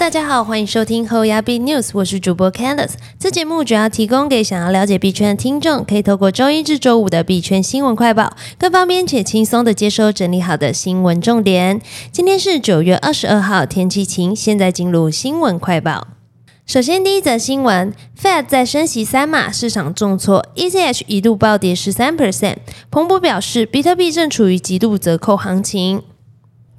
大家好，欢迎收听后牙币 News，我是主播 Candice。这节目主要提供给想要了解币圈的听众，可以透过周一至周五的币圈新闻快报，更方便且轻松的接收整理好的新闻重点。今天是九月二十二号，天气晴。现在进入新闻快报。首先，第一则新闻，Fed 在升息三码，市场重挫，ETH 一度暴跌十三 percent。彭博表示，比特币正处于极度折扣行情。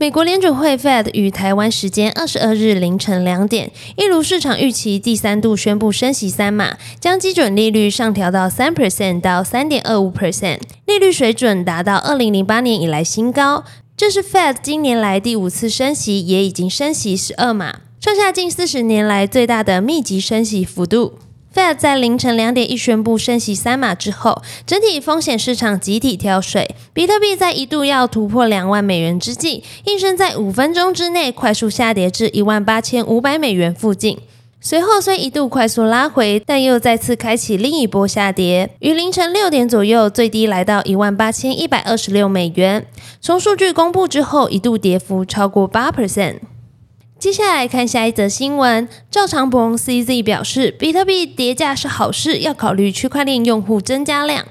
美国联准会 Fed 于台湾时间二十二日凌晨两点，一如市场预期，第三度宣布升息三码，将基准利率上调到三 percent 到三点二五 percent，利率水准达到二零零八年以来新高。这是 Fed 今年来第五次升息，也已经升息十二码，创下近四十年来最大的密集升息幅度。Fed 在凌晨两点一宣布升息三码之后，整体风险市场集体跳水。比特币在一度要突破两万美元之际，应声在五分钟之内快速下跌至一万八千五百美元附近。随后虽一度快速拉回，但又再次开启另一波下跌。于凌晨六点左右，最低来到一万八千一百二十六美元。从数据公布之后，一度跌幅超过八 percent。接下来看下一则新闻，赵长鹏 CZ 表示，比特币跌价是好事，要考虑区块链用户增加量。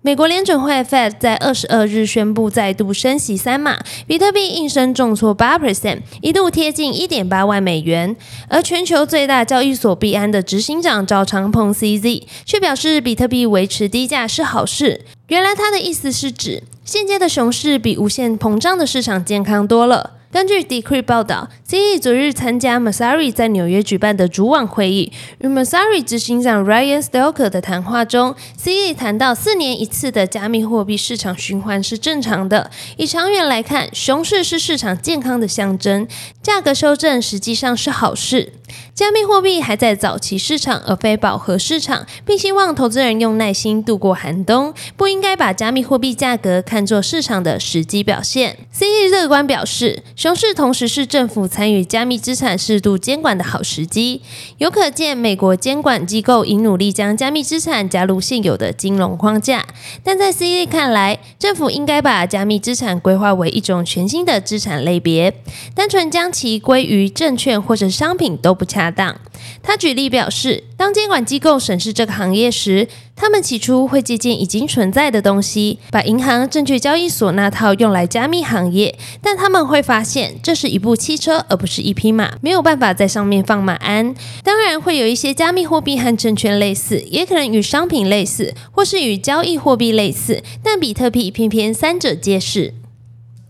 美国联准会 Fed 在二十二日宣布再度升息三码，比特币应声重挫八 percent，一度贴近一点八万美元。而全球最大交易所币安的执行长赵长鹏 CZ 却表示，比特币维持低价是好事。原来他的意思是指，现阶的熊市比无限膨胀的市场健康多了。根据 Decrypt 报道，CE 昨日参加 Masari 在纽约举办的主网会议，与 Masari 执行长 Ryan Stoker 的谈话中，CE 谈到四年一次的加密货币市场循环是正常的。以长远来看，熊市是市场健康的象征，价格修正实际上是好事。加密货币还在早期市场而非饱和市场，并希望投资人用耐心度过寒冬，不应该把加密货币价格看作市场的实际表现。CE 乐观表示。熊市同时是政府参与加密资产适度监管的好时机，有可见美国监管机构已努力将加密资产加入现有的金融框架。但在 C E 看来，政府应该把加密资产规划为一种全新的资产类别，单纯将其归于证券或者商品都不恰当。他举例表示，当监管机构审视这个行业时，他们起初会借鉴已经存在的东西，把银行、证券交易所那套用来加密行业，但他们会发现这是一部汽车，而不是一匹马，没有办法在上面放马鞍。当然，会有一些加密货币和证券类似，也可能与商品类似，或是与交易货币类似，但比特币偏偏三者皆是。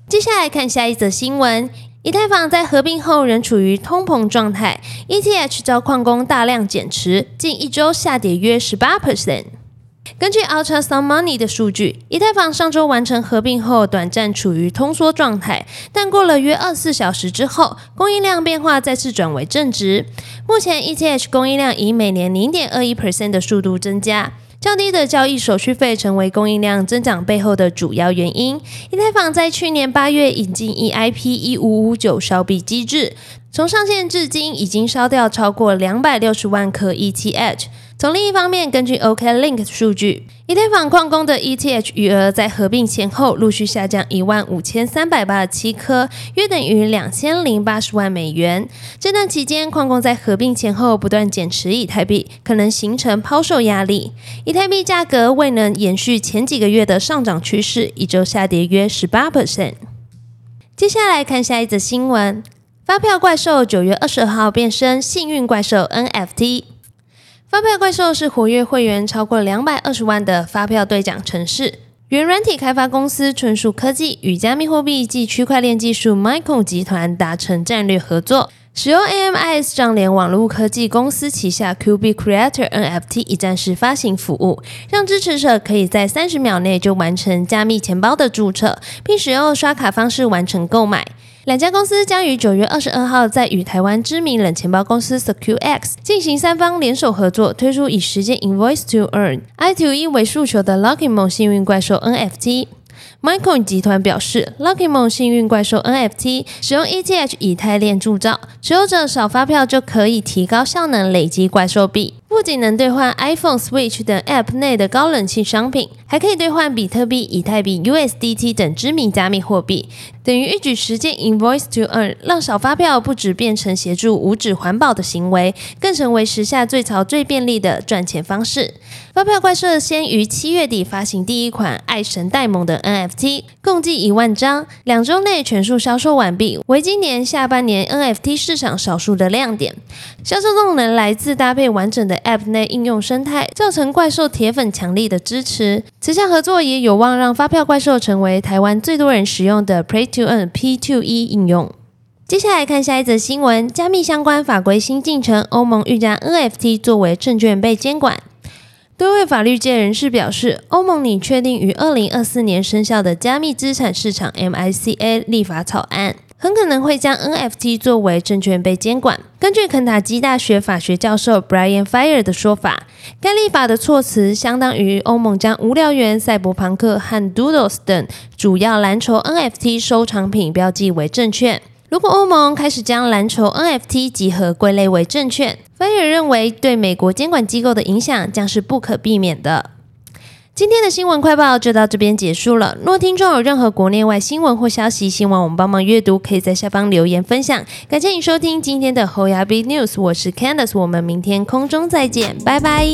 接下来看下一则新闻。以太坊在合并后仍处于通膨状态，ETH 遭矿工大量减持，近一周下跌约十八 percent。根据 Ultra Some Money 的数据，以太坊上周完成合并后，短暂处于通缩状态，但过了约二十四小时之后，供应量变化再次转为正值。目前 ETH 供应量以每年零点二一 percent 的速度增加。较低的交易手续费成为供应量增长背后的主要原因。以太坊在去年八月引进 EIP 一五五九烧币机制，从上线至今已经烧掉超过两百六十万颗 ETH。从另一方面，根据 OKLink 数据，以太坊矿工的 ETH 余额在合并前后陆续下降一万五千三百八十七颗，约等于两千零八十万美元。这段期间，矿工在合并前后不断减持以太币，可能形成抛售压力。以太币价格未能延续前几个月的上涨趋势，一周下跌约十八 percent。接下来看下一则新闻：发票怪兽九月二十二号变身幸运怪兽 NFT。发票怪兽是活跃会员超过两百二十万的发票兑奖城市。原软体开发公司纯属科技与加密货币及区块链技术 Michael 集团达成战略合作，使用 AMIS 账联网络科技公司旗下 QB Creator NFT 一站式发行服务，让支持者可以在三十秒内就完成加密钱包的注册，并使用刷卡方式完成购买。两家公司将于九月二十二号在与台湾知名冷钱包公司 SecureX 进行三方联手合作，推出以时间 Invoice to Earn I to E 为诉求的 Lucky Mon 幸运怪兽 NFT。Michael 集团表示，Lucky Mon 幸运怪兽 NFT 使用 ETH 以太链铸造，持有者扫发票就可以提高效能，累积怪兽币。不仅能兑换 iPhone、Switch 等 App 内的高冷气商品，还可以兑换比特币、以太币、USDT 等知名加密货币，等于一举实现 Invoice to Earn，让小发票不止变成协助无纸环保的行为，更成为时下最潮最便利的赚钱方式。发票怪兽先于七月底发行第一款爱神戴蒙的 NFT，共计一万张，两周内全数销售完毕，为今年下半年 NFT 市场少数的亮点。销售动能来自搭配完整的 App 内应用生态，造成怪兽铁粉强力的支持。此项合作也有望让发票怪兽成为台湾最多人使用的 Play to Earn P2E 应用。接下来看下一则新闻：加密相关法规新进程，欧盟欲将 NFT 作为证券被监管。多位法律界人士表示，欧盟拟确定于二零二四年生效的加密资产市场 （MICA） 立法草案，很可能会将 NFT 作为证券被监管。根据肯塔基大学法学教授 Brian Fire 的说法，该立法的措辞相当于欧盟将无聊猿、赛博朋克和 Doodles 等主要蓝筹 NFT 收藏品标记为证券。如果欧盟开始将蓝筹 NFT 集合归类为证券，，Fire 认为对美国监管机构的影响将是不可避免的。今天的新闻快报就到这边结束了。若听众有任何国内外新闻或消息，希望我们帮忙阅读，可以在下方留言分享。感谢你收听今天的 HoYa B News，我是 Candice，我们明天空中再见，拜拜。